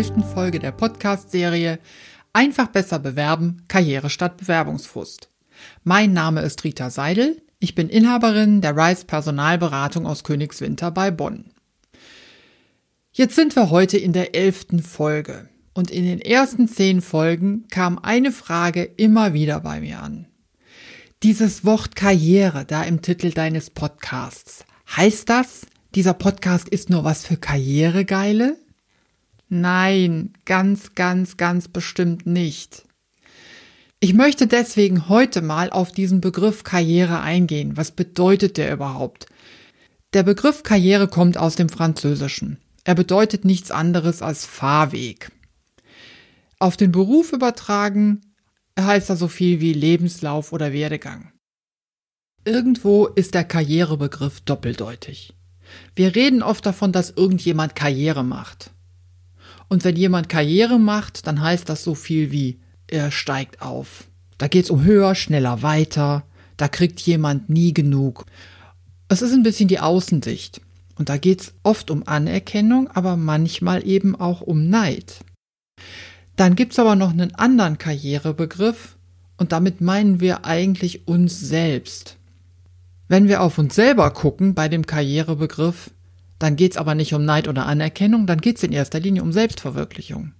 elften Folge der Podcast-Serie Einfach besser bewerben, Karriere statt Bewerbungsfrust. Mein Name ist Rita Seidel, ich bin Inhaberin der Rice Personalberatung aus Königswinter bei Bonn. Jetzt sind wir heute in der elften Folge und in den ersten zehn Folgen kam eine Frage immer wieder bei mir an. Dieses Wort Karriere da im Titel deines Podcasts, heißt das, dieser Podcast ist nur was für Karrieregeile? Nein, ganz, ganz, ganz bestimmt nicht. Ich möchte deswegen heute mal auf diesen Begriff Karriere eingehen. Was bedeutet der überhaupt? Der Begriff Karriere kommt aus dem Französischen. Er bedeutet nichts anderes als Fahrweg. Auf den Beruf übertragen heißt er so viel wie Lebenslauf oder Werdegang. Irgendwo ist der Karrierebegriff doppeldeutig. Wir reden oft davon, dass irgendjemand Karriere macht. Und wenn jemand Karriere macht, dann heißt das so viel wie, er steigt auf. Da geht's um höher, schneller, weiter. Da kriegt jemand nie genug. Es ist ein bisschen die Außensicht. Und da geht's oft um Anerkennung, aber manchmal eben auch um Neid. Dann gibt's aber noch einen anderen Karrierebegriff und damit meinen wir eigentlich uns selbst. Wenn wir auf uns selber gucken bei dem Karrierebegriff, dann geht's aber nicht um Neid oder Anerkennung, dann geht's in erster Linie um Selbstverwirklichung.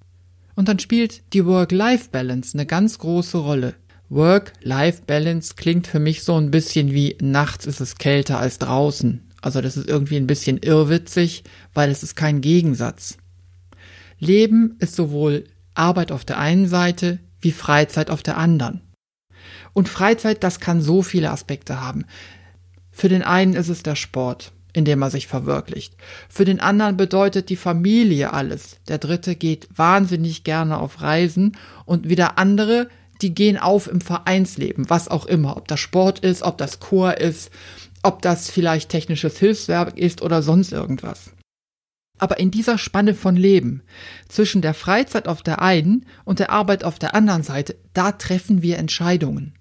Und dann spielt die Work-Life-Balance eine ganz große Rolle. Work-Life-Balance klingt für mich so ein bisschen wie nachts ist es kälter als draußen. Also das ist irgendwie ein bisschen irrwitzig, weil es ist kein Gegensatz. Leben ist sowohl Arbeit auf der einen Seite wie Freizeit auf der anderen. Und Freizeit, das kann so viele Aspekte haben. Für den einen ist es der Sport, in dem er sich verwirklicht. Für den anderen bedeutet die Familie alles. Der dritte geht wahnsinnig gerne auf Reisen und wieder andere, die gehen auf im Vereinsleben, was auch immer, ob das Sport ist, ob das Chor ist, ob das vielleicht technisches Hilfswerk ist oder sonst irgendwas. Aber in dieser Spanne von Leben zwischen der Freizeit auf der einen und der Arbeit auf der anderen Seite, da treffen wir Entscheidungen.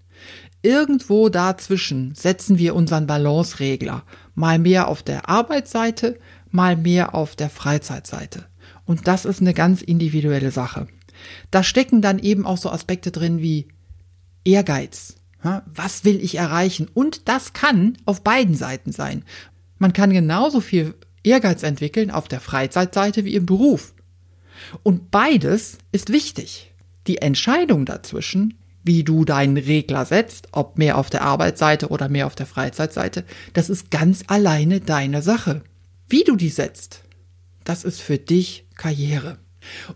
Irgendwo dazwischen setzen wir unseren Balanceregler, mal mehr auf der Arbeitsseite, mal mehr auf der Freizeitseite. Und das ist eine ganz individuelle Sache. Da stecken dann eben auch so Aspekte drin wie Ehrgeiz. Was will ich erreichen? Und das kann auf beiden Seiten sein. Man kann genauso viel Ehrgeiz entwickeln auf der Freizeitseite wie im Beruf. Und beides ist wichtig. Die Entscheidung dazwischen wie du deinen Regler setzt, ob mehr auf der Arbeitsseite oder mehr auf der Freizeitseite, das ist ganz alleine deine Sache. Wie du die setzt, das ist für dich Karriere.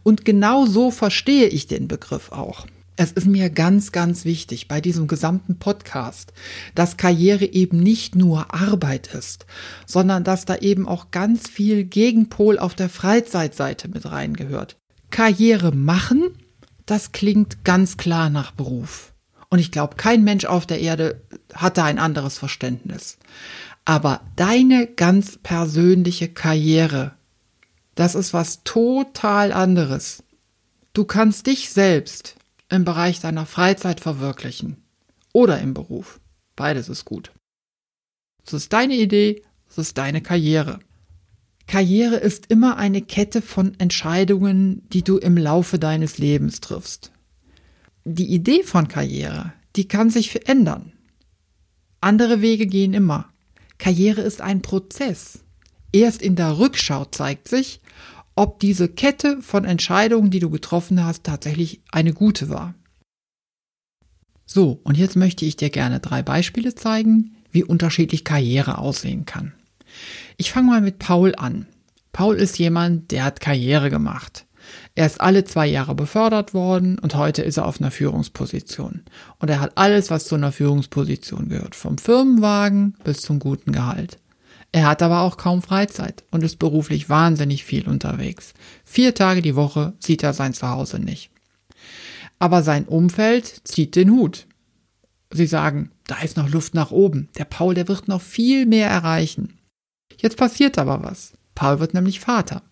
Und genau so verstehe ich den Begriff auch. Es ist mir ganz, ganz wichtig bei diesem gesamten Podcast, dass Karriere eben nicht nur Arbeit ist, sondern dass da eben auch ganz viel Gegenpol auf der Freizeitseite mit reingehört. Karriere machen das klingt ganz klar nach Beruf. Und ich glaube, kein Mensch auf der Erde hat da ein anderes Verständnis. Aber deine ganz persönliche Karriere, das ist was total anderes. Du kannst dich selbst im Bereich deiner Freizeit verwirklichen oder im Beruf. Beides ist gut. Es ist deine Idee, es ist deine Karriere. Karriere ist immer eine Kette von Entscheidungen, die du im Laufe deines Lebens triffst. Die Idee von Karriere, die kann sich verändern. Andere Wege gehen immer. Karriere ist ein Prozess. Erst in der Rückschau zeigt sich, ob diese Kette von Entscheidungen, die du getroffen hast, tatsächlich eine gute war. So, und jetzt möchte ich dir gerne drei Beispiele zeigen, wie unterschiedlich Karriere aussehen kann. Ich fange mal mit Paul an. Paul ist jemand, der hat Karriere gemacht. Er ist alle zwei Jahre befördert worden und heute ist er auf einer Führungsposition. Und er hat alles, was zu einer Führungsposition gehört, vom Firmenwagen bis zum guten Gehalt. Er hat aber auch kaum Freizeit und ist beruflich wahnsinnig viel unterwegs. Vier Tage die Woche sieht er sein Zuhause nicht. Aber sein Umfeld zieht den Hut. Sie sagen, da ist noch Luft nach oben. Der Paul, der wird noch viel mehr erreichen. Jetzt passiert aber was. Paul wird nämlich Vater.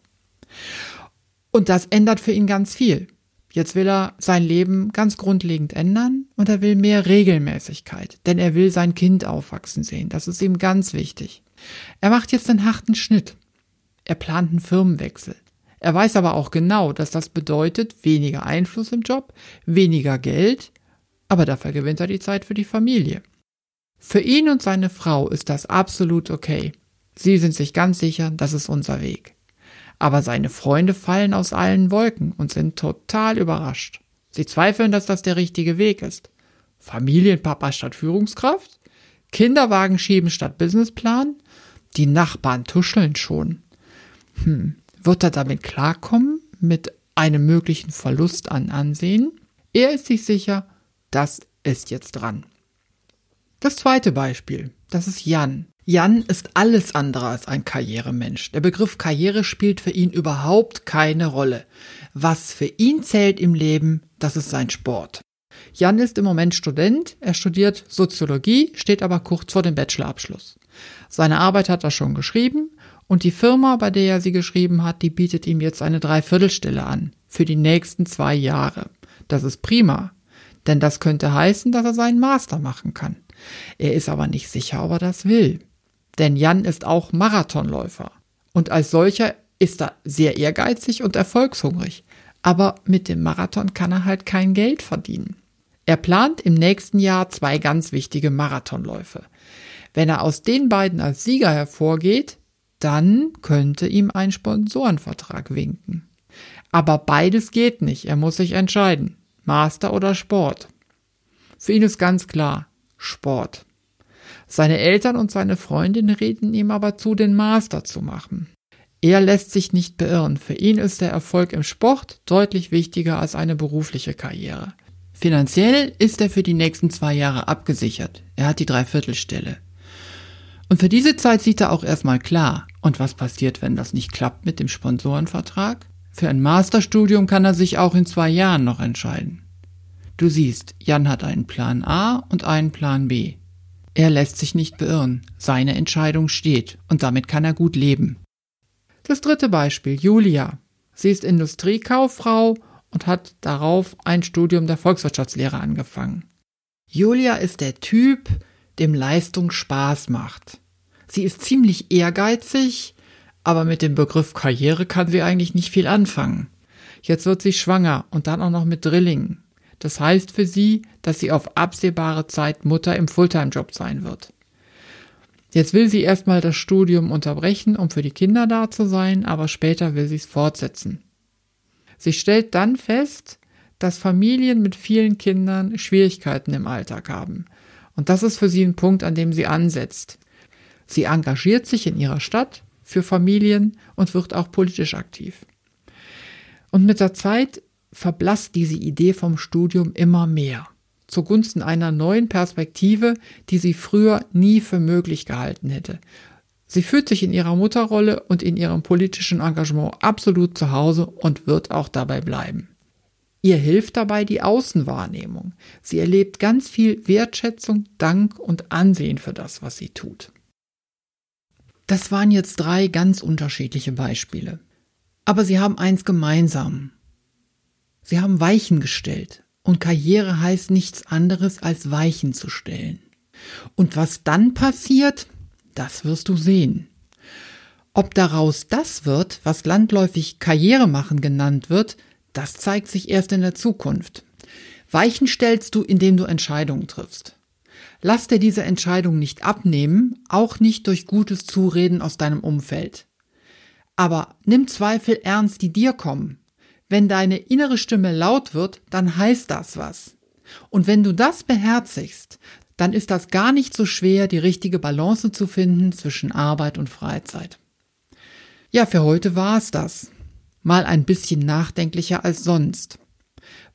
Und das ändert für ihn ganz viel. Jetzt will er sein Leben ganz grundlegend ändern und er will mehr Regelmäßigkeit, denn er will sein Kind aufwachsen sehen. Das ist ihm ganz wichtig. Er macht jetzt einen harten Schnitt. Er plant einen Firmenwechsel. Er weiß aber auch genau, dass das bedeutet weniger Einfluss im Job, weniger Geld, aber dafür gewinnt er die Zeit für die Familie. Für ihn und seine Frau ist das absolut okay. Sie sind sich ganz sicher, das ist unser Weg. Aber seine Freunde fallen aus allen Wolken und sind total überrascht. Sie zweifeln, dass das der richtige Weg ist. Familienpapa statt Führungskraft? Kinderwagen schieben statt Businessplan? Die Nachbarn tuscheln schon. Hm, wird er damit klarkommen? Mit einem möglichen Verlust an Ansehen? Er ist sich sicher, das ist jetzt dran. Das zweite Beispiel, das ist Jan. Jan ist alles andere als ein Karrieremensch. Der Begriff Karriere spielt für ihn überhaupt keine Rolle. Was für ihn zählt im Leben, das ist sein Sport. Jan ist im Moment Student, er studiert Soziologie, steht aber kurz vor dem Bachelorabschluss. Seine Arbeit hat er schon geschrieben und die Firma, bei der er sie geschrieben hat, die bietet ihm jetzt eine Dreiviertelstelle an für die nächsten zwei Jahre. Das ist prima, denn das könnte heißen, dass er seinen Master machen kann. Er ist aber nicht sicher, ob er das will. Denn Jan ist auch Marathonläufer und als solcher ist er sehr ehrgeizig und erfolgshungrig. Aber mit dem Marathon kann er halt kein Geld verdienen. Er plant im nächsten Jahr zwei ganz wichtige Marathonläufe. Wenn er aus den beiden als Sieger hervorgeht, dann könnte ihm ein Sponsorenvertrag winken. Aber beides geht nicht, er muss sich entscheiden. Master oder Sport. Für ihn ist ganz klar, Sport. Seine Eltern und seine Freundin reden ihm aber zu, den Master zu machen. Er lässt sich nicht beirren. Für ihn ist der Erfolg im Sport deutlich wichtiger als eine berufliche Karriere. Finanziell ist er für die nächsten zwei Jahre abgesichert. Er hat die Dreiviertelstelle. Und für diese Zeit sieht er auch erstmal klar. Und was passiert, wenn das nicht klappt mit dem Sponsorenvertrag? Für ein Masterstudium kann er sich auch in zwei Jahren noch entscheiden. Du siehst, Jan hat einen Plan A und einen Plan B. Er lässt sich nicht beirren. Seine Entscheidung steht und damit kann er gut leben. Das dritte Beispiel, Julia. Sie ist Industriekauffrau und hat darauf ein Studium der Volkswirtschaftslehre angefangen. Julia ist der Typ, dem Leistung Spaß macht. Sie ist ziemlich ehrgeizig, aber mit dem Begriff Karriere kann sie eigentlich nicht viel anfangen. Jetzt wird sie schwanger und dann auch noch mit Drillingen. Das heißt für sie, dass sie auf absehbare Zeit Mutter im Fulltime-Job sein wird. Jetzt will sie erstmal das Studium unterbrechen, um für die Kinder da zu sein, aber später will sie es fortsetzen. Sie stellt dann fest, dass Familien mit vielen Kindern Schwierigkeiten im Alltag haben. Und das ist für sie ein Punkt, an dem sie ansetzt. Sie engagiert sich in ihrer Stadt für Familien und wird auch politisch aktiv. Und mit der Zeit verblasst diese Idee vom Studium immer mehr zugunsten einer neuen Perspektive, die sie früher nie für möglich gehalten hätte. Sie fühlt sich in ihrer Mutterrolle und in ihrem politischen Engagement absolut zu Hause und wird auch dabei bleiben. Ihr hilft dabei die Außenwahrnehmung. Sie erlebt ganz viel Wertschätzung, Dank und Ansehen für das, was sie tut. Das waren jetzt drei ganz unterschiedliche Beispiele. Aber sie haben eins gemeinsam. Sie haben Weichen gestellt. Und Karriere heißt nichts anderes als Weichen zu stellen. Und was dann passiert, das wirst du sehen. Ob daraus das wird, was landläufig Karriere machen genannt wird, das zeigt sich erst in der Zukunft. Weichen stellst du, indem du Entscheidungen triffst. Lass dir diese Entscheidung nicht abnehmen, auch nicht durch gutes Zureden aus deinem Umfeld. Aber nimm Zweifel ernst, die dir kommen. Wenn deine innere Stimme laut wird, dann heißt das was. Und wenn du das beherzigst, dann ist das gar nicht so schwer, die richtige Balance zu finden zwischen Arbeit und Freizeit. Ja, für heute war es das. Mal ein bisschen nachdenklicher als sonst.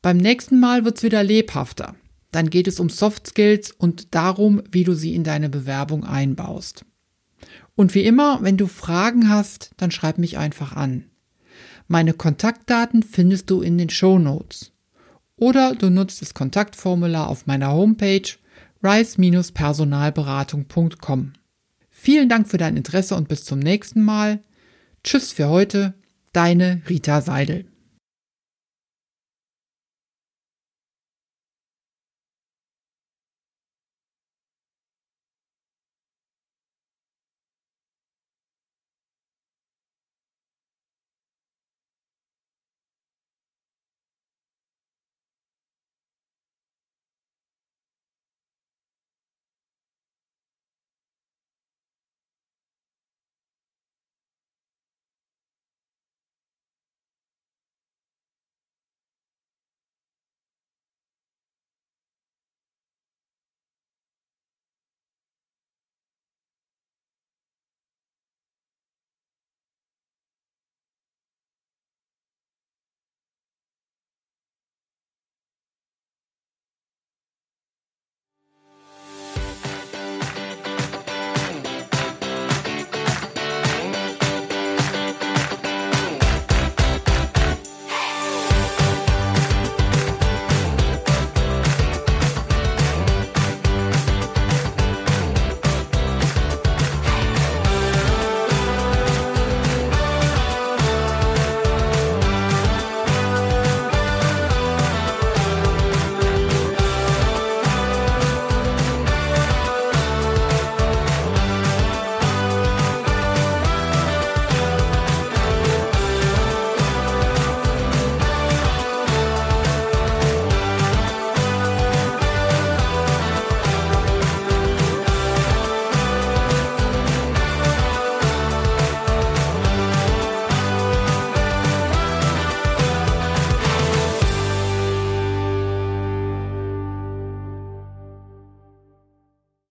Beim nächsten Mal wird's wieder lebhafter. Dann geht es um Soft Skills und darum, wie du sie in deine Bewerbung einbaust. Und wie immer, wenn du Fragen hast, dann schreib mich einfach an. Meine Kontaktdaten findest du in den Show Notes. Oder du nutzt das Kontaktformular auf meiner Homepage rice-personalberatung.com. Vielen Dank für dein Interesse und bis zum nächsten Mal. Tschüss für heute, deine Rita Seidel.